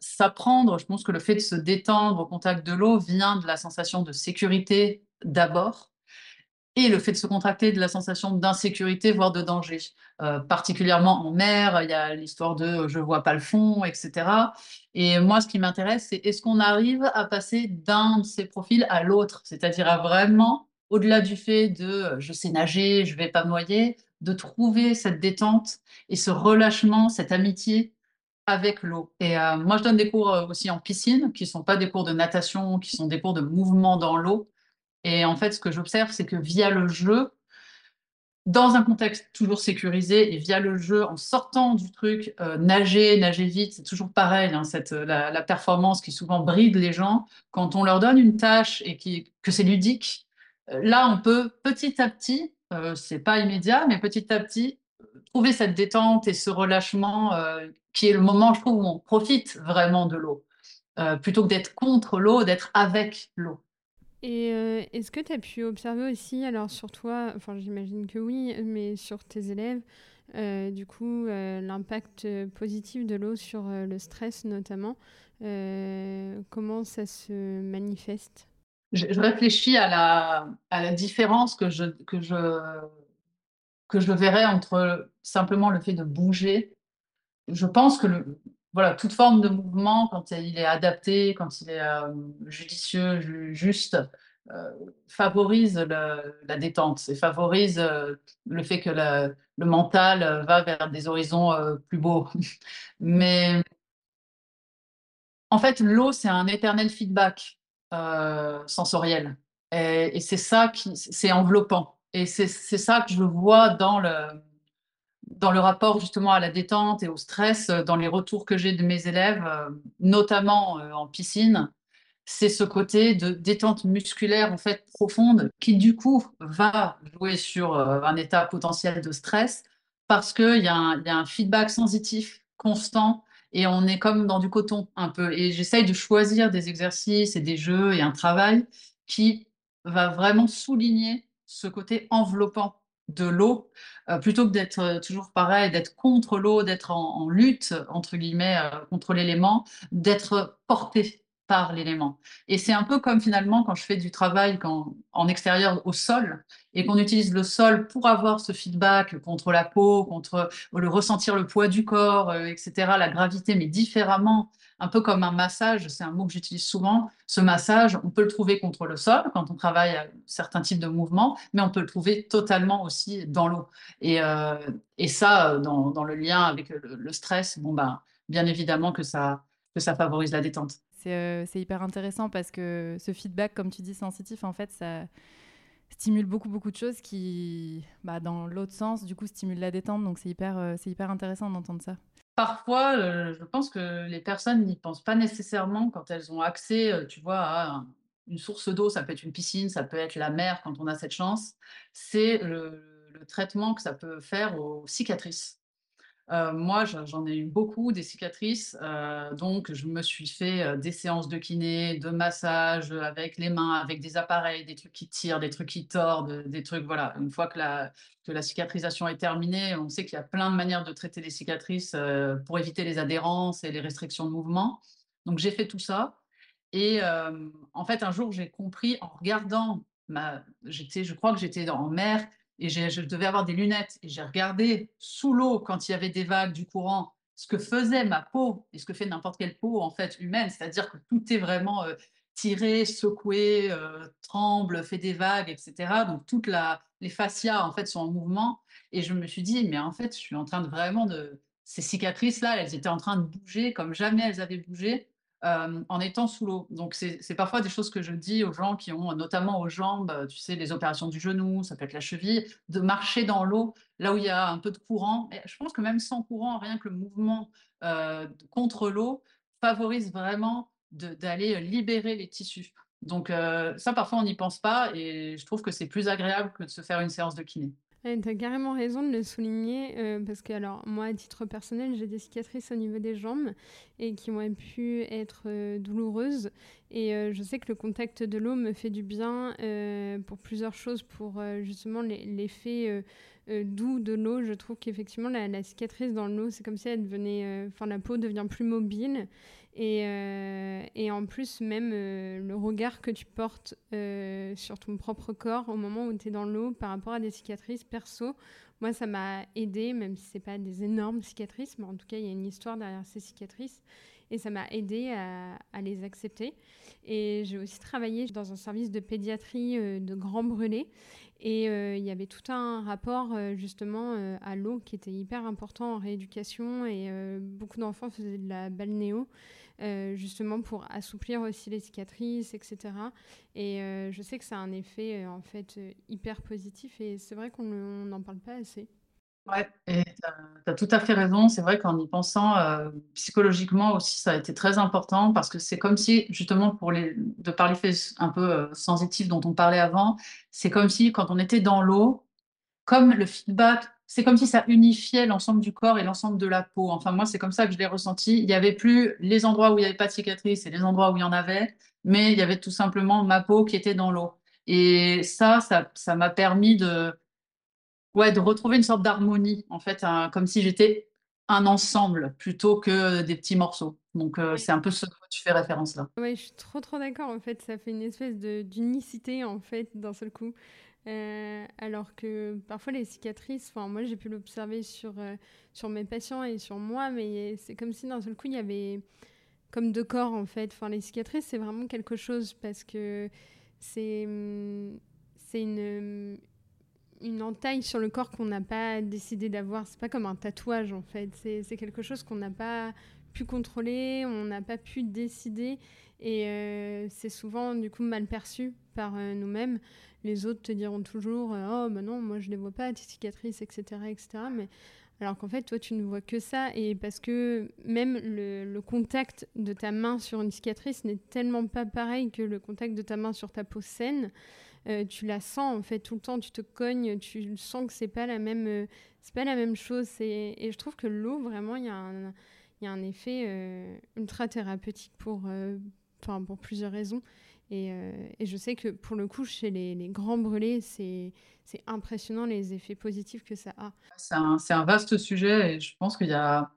s'apprendre. Je pense que le fait de se détendre au contact de l'eau vient de la sensation de sécurité d'abord, et le fait de se contracter de la sensation d'insécurité, voire de danger. Euh, particulièrement en mer, il y a l'histoire de je vois pas le fond, etc. Et moi, ce qui m'intéresse, c'est est-ce qu'on arrive à passer d'un de ces profils à l'autre, c'est-à-dire à vraiment, au-delà du fait de je sais nager, je vais pas noyer, de trouver cette détente et ce relâchement, cette amitié avec l'eau. Et euh, moi, je donne des cours euh, aussi en piscine, qui sont pas des cours de natation, qui sont des cours de mouvement dans l'eau. Et en fait, ce que j'observe, c'est que via le jeu, dans un contexte toujours sécurisé et via le jeu, en sortant du truc, euh, nager, nager vite, c'est toujours pareil, hein, cette, la, performance qui souvent bride les gens. Quand on leur donne une tâche et que c'est ludique, euh, là, on peut petit à petit, euh, c'est pas immédiat, mais petit à petit, trouver cette détente et ce relâchement qui est le moment, je trouve, où on profite vraiment de l'eau, plutôt que d'être contre l'eau, d'être avec l'eau. Et euh, est-ce que tu as pu observer aussi, alors sur toi, enfin j'imagine que oui, mais sur tes élèves, euh, du coup, euh, l'impact positif de l'eau sur le stress notamment, comment ça se manifeste? Je, réfléchis à la, différence que je, que, je, que je verrais entre simplement le fait de bouger. Je pense que le, voilà, toute forme de mouvement, quand il est adapté, quand il est euh, judicieux, juste, favorise la détente et favorise le fait que le mental va vers des horizons plus beaux. Mais en fait, l'eau, c'est un éternel feedback sensoriel. Et, c'est ça qui, c'est enveloppant. Et c'est ça que je vois dans le, dans le rapport justement à la détente et au stress, dans les retours que j'ai de mes élèves, notamment en piscine, c'est ce côté de détente musculaire en fait profonde qui du coup va jouer sur un état potentiel de stress parce qu'il y, a un feedback sensitif constant et on est comme dans du coton un peu. Et j'essaye de choisir des exercices et des jeux et un travail qui va vraiment souligner ce côté enveloppant de l'eau, euh, plutôt que d'être euh, toujours pareil, d'être contre l'eau, d'être en, lutte, entre guillemets, euh, contre l'élément, d'être porté par l'élément. Et c'est un peu comme finalement quand je fais du travail quand, en extérieur au sol et qu'on utilise le sol pour avoir ce feedback contre la peau, contre le ressentir le poids du corps, etc., la gravité, mais différemment, un peu comme un massage, c'est un mot que j'utilise souvent. Ce massage, on peut le trouver contre le sol quand on travaille à certains types de mouvements, mais on peut le trouver totalement aussi dans l'eau. Et, euh, ça, euh, dans, le lien avec le, stress, bon ben, bien évidemment que ça, que ça favorise la détente. Euh, c'est hyper intéressant parce que ce feedback, comme tu dis, sensitif, en fait, ça stimule beaucoup, beaucoup de choses qui, bah, dans l'autre sens, du coup, stimulent la détente. Donc, c'est hyper, c'est hyper intéressant d'entendre ça. Parfois, euh, je pense que les personnes n'y pensent pas nécessairement quand elles ont accès, tu vois, à une source d'eau. Ça peut être une piscine, ça peut être la mer quand on a cette chance. C'est le traitement que ça peut faire aux cicatrices. Euh, moi, j'en ai eu beaucoup des cicatrices, euh, donc je me suis fait euh, des séances de kiné, de massage avec les mains, avec des appareils, des trucs qui tirent, des trucs qui tordent, des trucs, voilà. Une fois que la, cicatrisation est terminée, on sait qu'il y a plein de manières de traiter les cicatrices pour éviter les adhérences et les restrictions de mouvement. Donc j'ai fait tout ça. Et en fait, un jour, j'ai compris en regardant, ma, je crois que j'étais en mer, et je devais avoir des lunettes et j'ai regardé sous l'eau quand il y avait des vagues du courant ce que faisait ma peau et ce que fait n'importe quelle peau en fait humaine, c'est-à-dire que tout est vraiment euh, tiré, secoué, euh, tremble, fait des vagues, etc. Donc toutes les fascias en fait sont en mouvement. Et je me suis dit mais en fait je suis en train de vraiment de ces cicatrices là, elles étaient en train de bouger comme jamais elles avaient bougé euh, en étant sous l'eau. Donc, c'est parfois des choses que je dis aux gens qui ont, notamment aux jambes, euh, tu sais, les opérations du genou, ça peut être la cheville, de marcher dans l'eau, là où il y a un peu de courant. Et je pense que même sans courant, rien que le mouvement euh, contre l'eau favorise vraiment d'aller libérer les tissus. Donc, ça, parfois, on n'y pense pas et je trouve que c'est plus agréable que de se faire une séance de kiné tu as carrément raison de le souligner euh, parce que, alors, moi, à titre personnel, j'ai des cicatrices au niveau des jambes et qui ont pu être euh, douloureuses. Et euh, je sais que le contact de l'eau me fait du bien pour plusieurs choses, pour justement l'effet doux de l'eau. Je trouve qu'effectivement, la, la, cicatrice dans l'eau, c'est comme si elle devenait. Enfin, la peau devient plus mobile. Et, euh, et, en plus, même euh, le regard que tu portes euh, sur ton propre corps au moment où tu es dans l'eau par rapport à des cicatrices perso, moi, ça m'a aidé, même si ce pas des énormes cicatrices, mais en tout cas, il y a une histoire derrière ces cicatrices. Et ça m'a aidé à, les accepter. Et j'ai aussi travaillé dans un service de pédiatrie de grands brûlés. Et il y avait tout un rapport justement à l'eau qui était hyper important en rééducation. Et beaucoup d'enfants faisaient de la balnéo. Euh, justement pour assouplir aussi les cicatrices, etc. Et euh, je sais que ça a un effet euh, en fait hyper positif et c'est vrai qu'on n'en parle pas assez. Ouais, et tu as, tout à fait raison. C'est vrai qu'en y pensant psychologiquement aussi, ça a été très important parce que c'est comme si, justement, pour de par l'effet un peu sensitif dont on parlait avant, c'est comme si quand on était dans l'eau, comme le feedback c'est comme si ça unifiait l'ensemble du corps et l'ensemble de la peau. Enfin, moi, c'est comme ça que je l'ai ressenti. Il n'y avait plus les endroits où il n'y avait pas de cicatrices et les endroits où il y en avait, mais il y avait tout simplement ma peau qui était dans l'eau. Et ça, ça m'a permis de, ouais, de retrouver une sorte d'harmonie, en fait, comme si j'étais un ensemble plutôt que des petits morceaux. Donc, euh, c'est un peu ce que tu fais référence là. Oui, je suis trop, trop d'accord. En fait, ça fait une espèce d'unicité, en fait, d'un seul coup. Euh, alors que parfois les cicatrices, enfin moi j'ai pu l'observer sur, euh, sur mes patients et sur moi, mais c'est comme si d'un seul coup il y avait comme deux corps en fait. Enfin les cicatrices c'est vraiment quelque chose parce que c'est c'est une, une entaille sur le corps qu'on n'a pas décidé d'avoir. C'est pas comme un tatouage en fait. C'est quelque chose qu'on n'a pas pu contrôler, on n'a pas pu décider. Et euh, c'est souvent du coup mal perçu par euh, nous-mêmes. Les autres te diront toujours euh, Oh, ben non, moi je ne les vois pas, tes cicatrices, etc. etc. Mais alors qu'en fait, toi, tu ne vois que ça. Et parce que même le, le, contact de ta main sur une cicatrice n'est tellement pas pareil que le contact de ta main sur ta peau saine. Euh, tu la sens en fait tout le temps, tu te cognes, tu sens que c'est pas la même, euh, c'est pas la même chose. Et je trouve que l'eau vraiment, il y, a un, effet euh, ultra thérapeutique pour, enfin pour plusieurs raisons. Et, je sais que pour le coup, chez les, grands brûlés, c'est impressionnant les effets positifs que ça a. C'est un, vaste sujet et je pense qu'il y a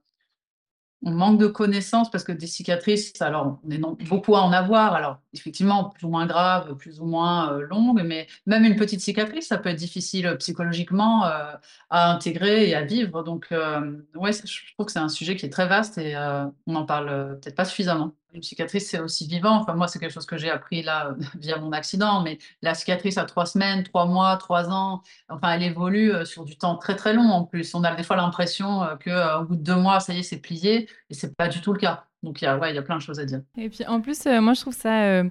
on manque de connaissances parce que des cicatrices, alors on est beaucoup à en avoir, alors effectivement plus ou moins graves, plus ou moins euh, longues, mais même une petite cicatrice, ça peut être difficile euh, psychologiquement euh, à intégrer et à vivre. Donc ouais, je trouve que c'est un sujet qui est très vaste et on n'en parle peut-être pas suffisamment. Une cicatrice, c'est aussi vivant. Enfin, moi, c'est quelque chose que j'ai appris là via mon accident. Mais la cicatrice à trois semaines, trois mois, trois ans, enfin, elle évolue euh, sur du temps très très long en plus. On a des fois l'impression euh, qu'au euh, bout de deux mois, ça y est, c'est plié. Et c'est pas du tout le cas. Donc, il y a, ouais, il y a plein de choses à dire. Et puis, en plus, moi, je trouve ça,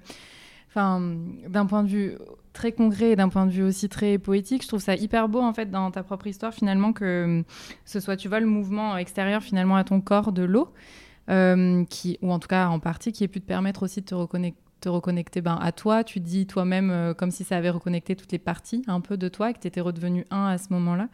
d'un point de vue très concret et d'un point de vue aussi très poétique, je trouve ça hyper beau en fait dans ta propre histoire finalement que ce soit, tu vois, le mouvement extérieur finalement à ton corps de l'eau. Euh, qui, ou en tout cas en partie, qui ait pu te permettre aussi de te reconnecter te reconnecter ben, à toi, tu dis toi-même euh, comme si ça avait reconnecté toutes les parties un peu de toi, que tu étais redevenu un à ce moment-là,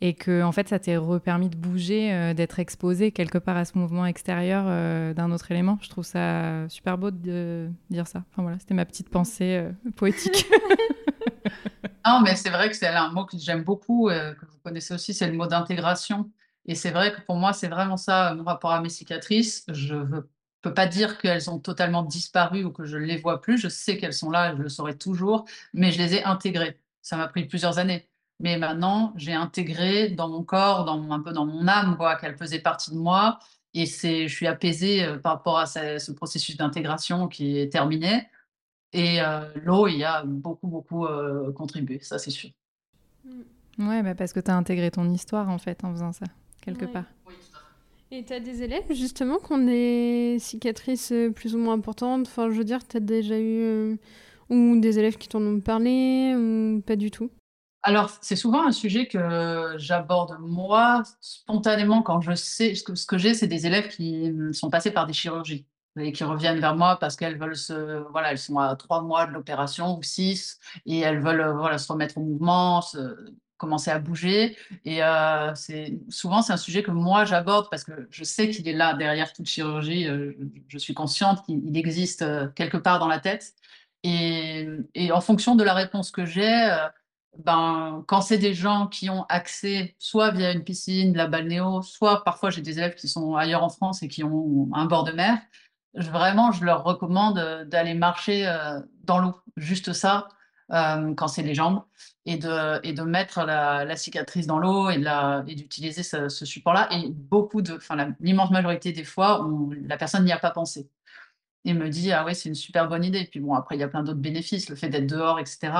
et que en fait ça t'est permis de bouger, euh, d'être exposé quelque part à ce mouvement extérieur d'un autre élément. Je trouve ça super beau de dire ça. Enfin voilà, c'était ma petite pensée poétique. non, mais c'est vrai que c'est un mot que j'aime beaucoup, que vous connaissez aussi, c'est le mot d'intégration. Et c'est vrai que pour moi, c'est vraiment ça, mon rapport à mes cicatrices. Je ne peux pas dire qu'elles ont totalement disparu ou que je ne les vois plus. Je sais qu'elles sont là, je le saurai toujours, mais je les ai intégrées. Ça m'a pris plusieurs années. Mais maintenant, j'ai intégré dans mon corps, dans un peu dans mon âme, qu'elles faisaient partie de moi. Et je suis apaisée euh, par rapport à ce, processus d'intégration qui est terminé. Et euh, l'eau y a beaucoup, beaucoup euh, contribué, ça c'est sûr. Ouais, bah parce que tu as intégré ton histoire en fait en faisant ça quelque part. Et tu as des élèves justement qui ont des cicatrices euh, plus ou moins importantes? Enfin, je veux dire, tu as déjà eu. Euh, ou des élèves qui t'en ont parlé ou pas du tout? Alors, c'est souvent un sujet que j'aborde moi spontanément quand je sais ce que, ce que j'ai, c'est des élèves qui sont passés par des chirurgies et qui reviennent vers moi parce qu'elles veulent se, voilà, elles sont à trois mois de l'opération ou six et elles veulent voilà se remettre au mouvement, se, commencer à bouger. Et euh, souvent, c'est un sujet que moi, j'aborde parce que je sais qu'il est là derrière toute chirurgie. Euh, je suis consciente qu'il existe euh, quelque part dans la tête. Et, en fonction de la réponse que j'ai, ben, quand c'est des gens qui ont accès soit via une piscine, la balnéo, soit parfois j'ai des élèves qui sont ailleurs en France et qui ont un bord de mer, vraiment, je leur recommande d'aller marcher dans l'eau. Juste ça, quand c'est les jambes et de, et de mettre la, cicatrice dans l'eau et, et d'utiliser ce, support-là. Et beaucoup de, enfin, l'immense majorité des fois, la personne n'y a pas pensé. Et me dit, ah ouais, c'est une super bonne idée. Puis bon, après, il y a plein d'autres bénéfices, le fait d'être dehors, etc.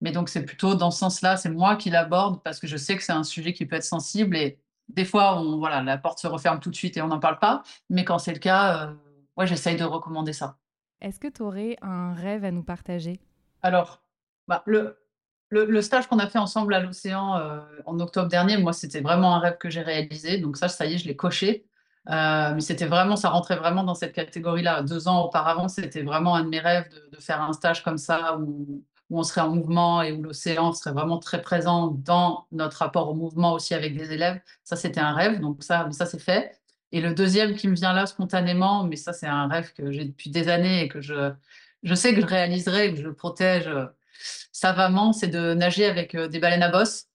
Mais donc, c'est plutôt dans ce sens-là, c'est moi qui l'aborde parce que je sais que c'est un sujet qui peut être sensible et des fois, on, voilà, la porte se referme tout de suite et on n'en parle pas. Mais quand c'est le cas, euh, ouais, j'essaye de recommander ça. Est-ce que tu aurais un rêve à nous partager? Alors, bah, le, le, stage qu'on a fait ensemble à l'océan euh, en octobre dernier, moi, c'était vraiment un rêve que j'ai réalisé. Donc ça, ça y est, je l'ai coché. Euh, mais c'était vraiment, ça rentrait vraiment dans cette catégorie-là. Deux ans auparavant, c'était vraiment un de mes rêves de, faire un stage comme ça où, on serait en mouvement et où l'océan serait vraiment très présent dans notre rapport au mouvement aussi avec des élèves. Ça, c'était un rêve. Donc ça, ça c'est fait. Et le deuxième qui me vient là spontanément, mais ça, c'est un rêve que j'ai depuis des années et que je, je sais que je réaliserai, que je protège savamment, c'est de nager avec euh, des baleines à bosse.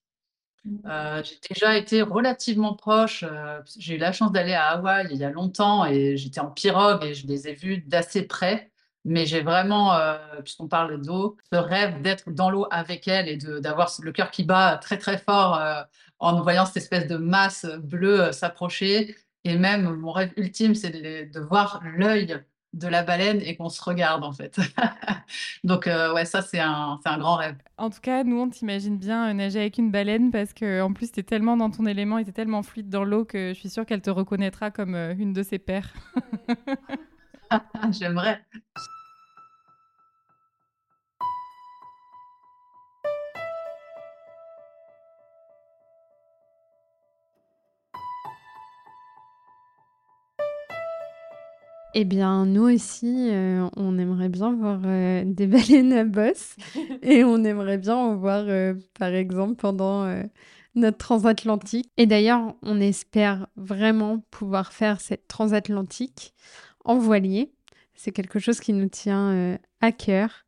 Mmh. Euh, j'ai déjà été relativement proche. Euh, j'ai eu la chance d'aller à Hawaï il y a longtemps et j'étais en pirogue et je les ai vues d'assez près. Mais j'ai vraiment, puisqu'on parle d'eau, ce rêve d'être dans l'eau avec elles et d'avoir le cœur qui bat très très fort en voyant cette espèce de masse bleue s'approcher. Et même mon rêve ultime, c'est de, de, voir l'œil de la baleine et qu'on se regarde en fait. Donc euh, ouais, ça c'est un, un grand rêve. En tout cas, nous on t'imagine bien nager avec une baleine parce que en plus tu es tellement dans ton élément et tu es tellement fluide dans l'eau que je suis sûre qu'elle te reconnaîtra comme une de ses pères. J'aimerais. Eh bien, nous aussi, euh, on aimerait bien voir euh, des baleines à bosse et on aimerait bien en voir, euh, par exemple, pendant notre transatlantique. Et d'ailleurs, on espère vraiment pouvoir faire cette transatlantique en voilier. C'est quelque chose qui nous tient à cœur.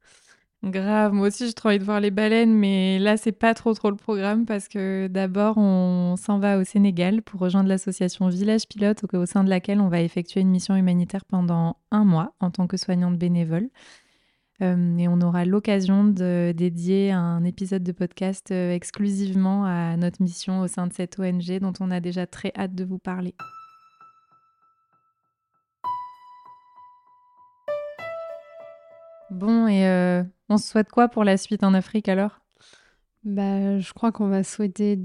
Grave, moi aussi j'ai trop envie de voir les baleines, mais là c'est pas trop trop le programme parce que d'abord on s'en va au Sénégal pour rejoindre l'association Village Pilote au sein de laquelle on va effectuer une mission humanitaire pendant un mois en tant que soignante bénévole. Euh, et on aura l'occasion de dédier un épisode de podcast euh, exclusivement à notre mission au sein de cette ONG dont on a déjà très hâte de vous parler. Bon, et euh, on se souhaite quoi pour la suite en Afrique alors? Bah, Je crois qu'on va souhaiter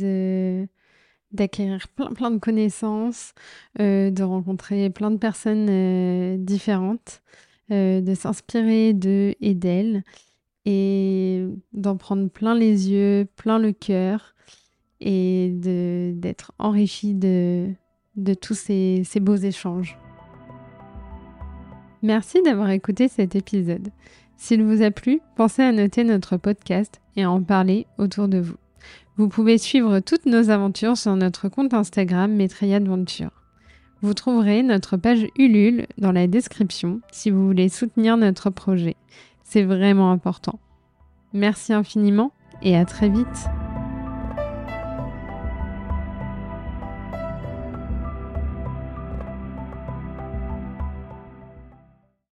d'acquérir plein, plein de connaissances, euh, de rencontrer plein de personnes euh, différentes, de s'inspirer d'eux et d'elles, et d'en prendre plein les yeux, plein le cœur, et d'être enrichi de, de tous ces, ces beaux échanges. Merci d'avoir écouté cet épisode. S'il vous a plu, pensez à noter notre podcast et à en parler autour de vous. Vous pouvez suivre toutes nos aventures sur notre compte Instagram Maitreya Adventure. Vous trouverez notre page Ulule dans la description si vous voulez soutenir notre projet. C'est vraiment important. Merci infiniment et à très vite.